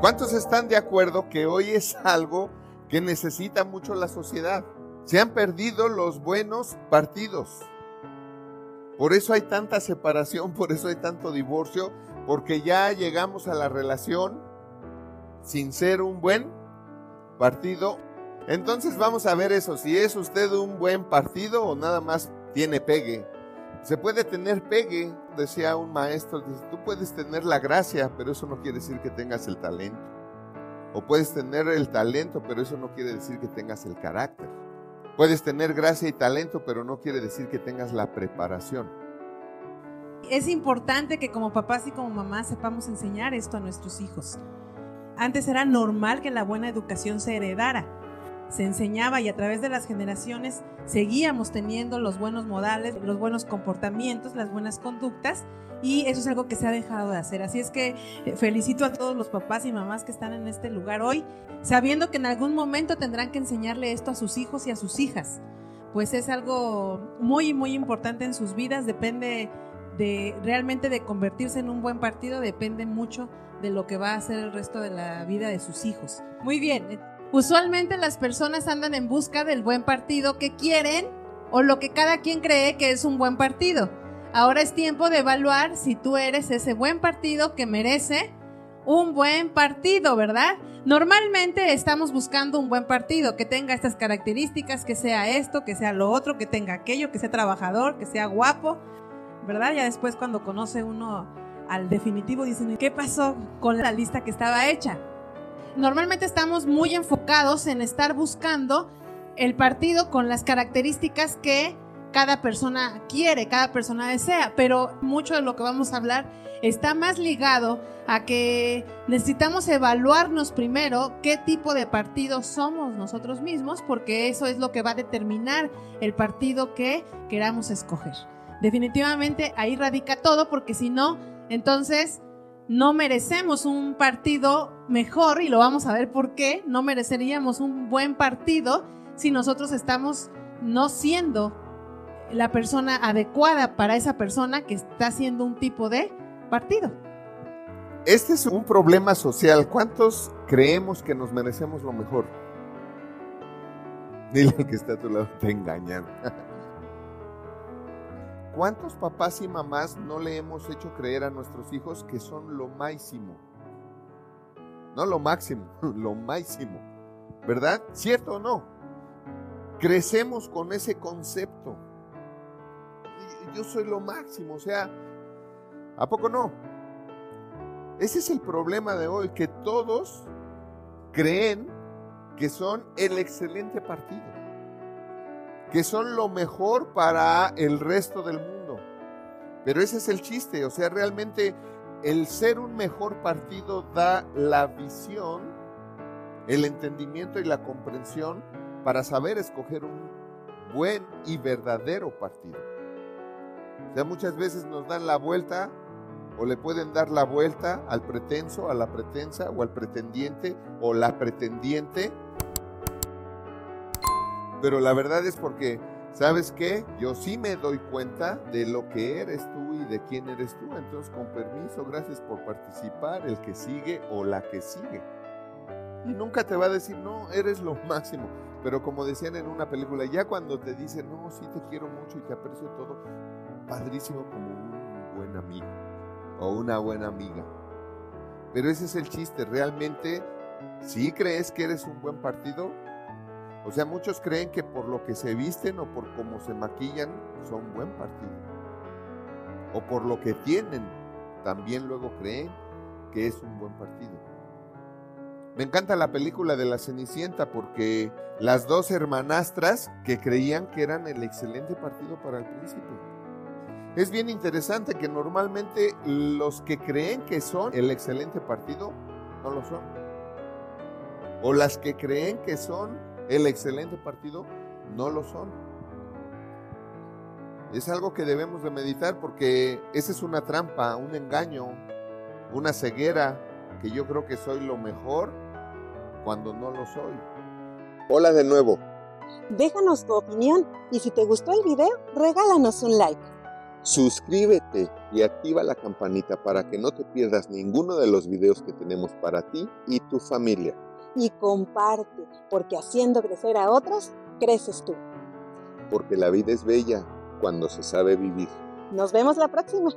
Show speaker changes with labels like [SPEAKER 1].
[SPEAKER 1] ¿Cuántos están de acuerdo que hoy es algo que necesita mucho la sociedad? Se han perdido los buenos partidos. Por eso hay tanta separación, por eso hay tanto divorcio, porque ya llegamos a la relación sin ser un buen partido. Entonces vamos a ver eso, si es usted un buen partido o nada más tiene pegue. Se puede tener pegue, decía un maestro, dice, tú puedes tener la gracia, pero eso no quiere decir que tengas el talento. O puedes tener el talento, pero eso no quiere decir que tengas el carácter. Puedes tener gracia y talento, pero no quiere decir que tengas la preparación.
[SPEAKER 2] Es importante que como papás y como mamás sepamos enseñar esto a nuestros hijos. Antes era normal que la buena educación se heredara. Se enseñaba y a través de las generaciones seguíamos teniendo los buenos modales, los buenos comportamientos, las buenas conductas y eso es algo que se ha dejado de hacer. Así es que eh, felicito a todos los papás y mamás que están en este lugar hoy, sabiendo que en algún momento tendrán que enseñarle esto a sus hijos y a sus hijas. Pues es algo muy, muy importante en sus vidas, depende de realmente de convertirse en un buen partido, depende mucho de lo que va a hacer el resto de la vida de sus hijos. Muy bien, usualmente las personas andan en busca del buen partido que quieren o lo que cada quien cree que es un buen partido. Ahora es tiempo de evaluar si tú eres ese buen partido que merece un buen partido, ¿verdad? Normalmente estamos buscando un buen partido que tenga estas características, que sea esto, que sea lo otro, que tenga aquello, que sea trabajador, que sea guapo, ¿verdad? Ya después cuando conoce uno al definitivo dicen, ¿qué pasó con la lista que estaba hecha? Normalmente estamos muy enfocados en estar buscando el partido con las características que cada persona quiere, cada persona desea, pero mucho de lo que vamos a hablar está más ligado a que necesitamos evaluarnos primero qué tipo de partido somos nosotros mismos, porque eso es lo que va a determinar el partido que queramos escoger. Definitivamente ahí radica todo, porque si no, entonces no merecemos un partido mejor, y lo vamos a ver por qué, no mereceríamos un buen partido si nosotros estamos no siendo la persona adecuada para esa persona que está haciendo un tipo de partido.
[SPEAKER 1] Este es un problema social. ¿Cuántos creemos que nos merecemos lo mejor? Dile al que está a tu lado, te engañan. ¿Cuántos papás y mamás no le hemos hecho creer a nuestros hijos que son lo máximo? No lo máximo, lo máximo. ¿Verdad? ¿Cierto o no? Crecemos con ese concepto yo soy lo máximo, o sea, ¿a poco no? Ese es el problema de hoy, que todos creen que son el excelente partido, que son lo mejor para el resto del mundo. Pero ese es el chiste, o sea, realmente el ser un mejor partido da la visión, el entendimiento y la comprensión para saber escoger un buen y verdadero partido. Ya muchas veces nos dan la vuelta o le pueden dar la vuelta al pretenso, a la pretensa o al pretendiente o la pretendiente. Pero la verdad es porque, ¿sabes qué? Yo sí me doy cuenta de lo que eres tú y de quién eres tú. Entonces, con permiso, gracias por participar, el que sigue o la que sigue. Y nunca te va a decir, no, eres lo máximo. Pero como decían en una película, ya cuando te dicen, no, sí te quiero mucho y te aprecio todo, padrísimo como un buen amigo o una buena amiga. Pero ese es el chiste, realmente, si crees que eres un buen partido, o sea, muchos creen que por lo que se visten o por cómo se maquillan son buen partido. O por lo que tienen, también luego creen que es un buen partido. Me encanta la película de la Cenicienta porque las dos hermanastras que creían que eran el excelente partido para el príncipe. Es bien interesante que normalmente los que creen que son el excelente partido no lo son. O las que creen que son el excelente partido no lo son. Es algo que debemos de meditar porque esa es una trampa, un engaño, una ceguera, que yo creo que soy lo mejor cuando no lo soy. Hola de nuevo.
[SPEAKER 3] Déjanos tu opinión y si te gustó el video, regálanos un like.
[SPEAKER 1] Suscríbete y activa la campanita para que no te pierdas ninguno de los videos que tenemos para ti y tu familia.
[SPEAKER 2] Y comparte, porque haciendo crecer a otros, creces tú.
[SPEAKER 1] Porque la vida es bella cuando se sabe vivir.
[SPEAKER 2] Nos vemos la próxima.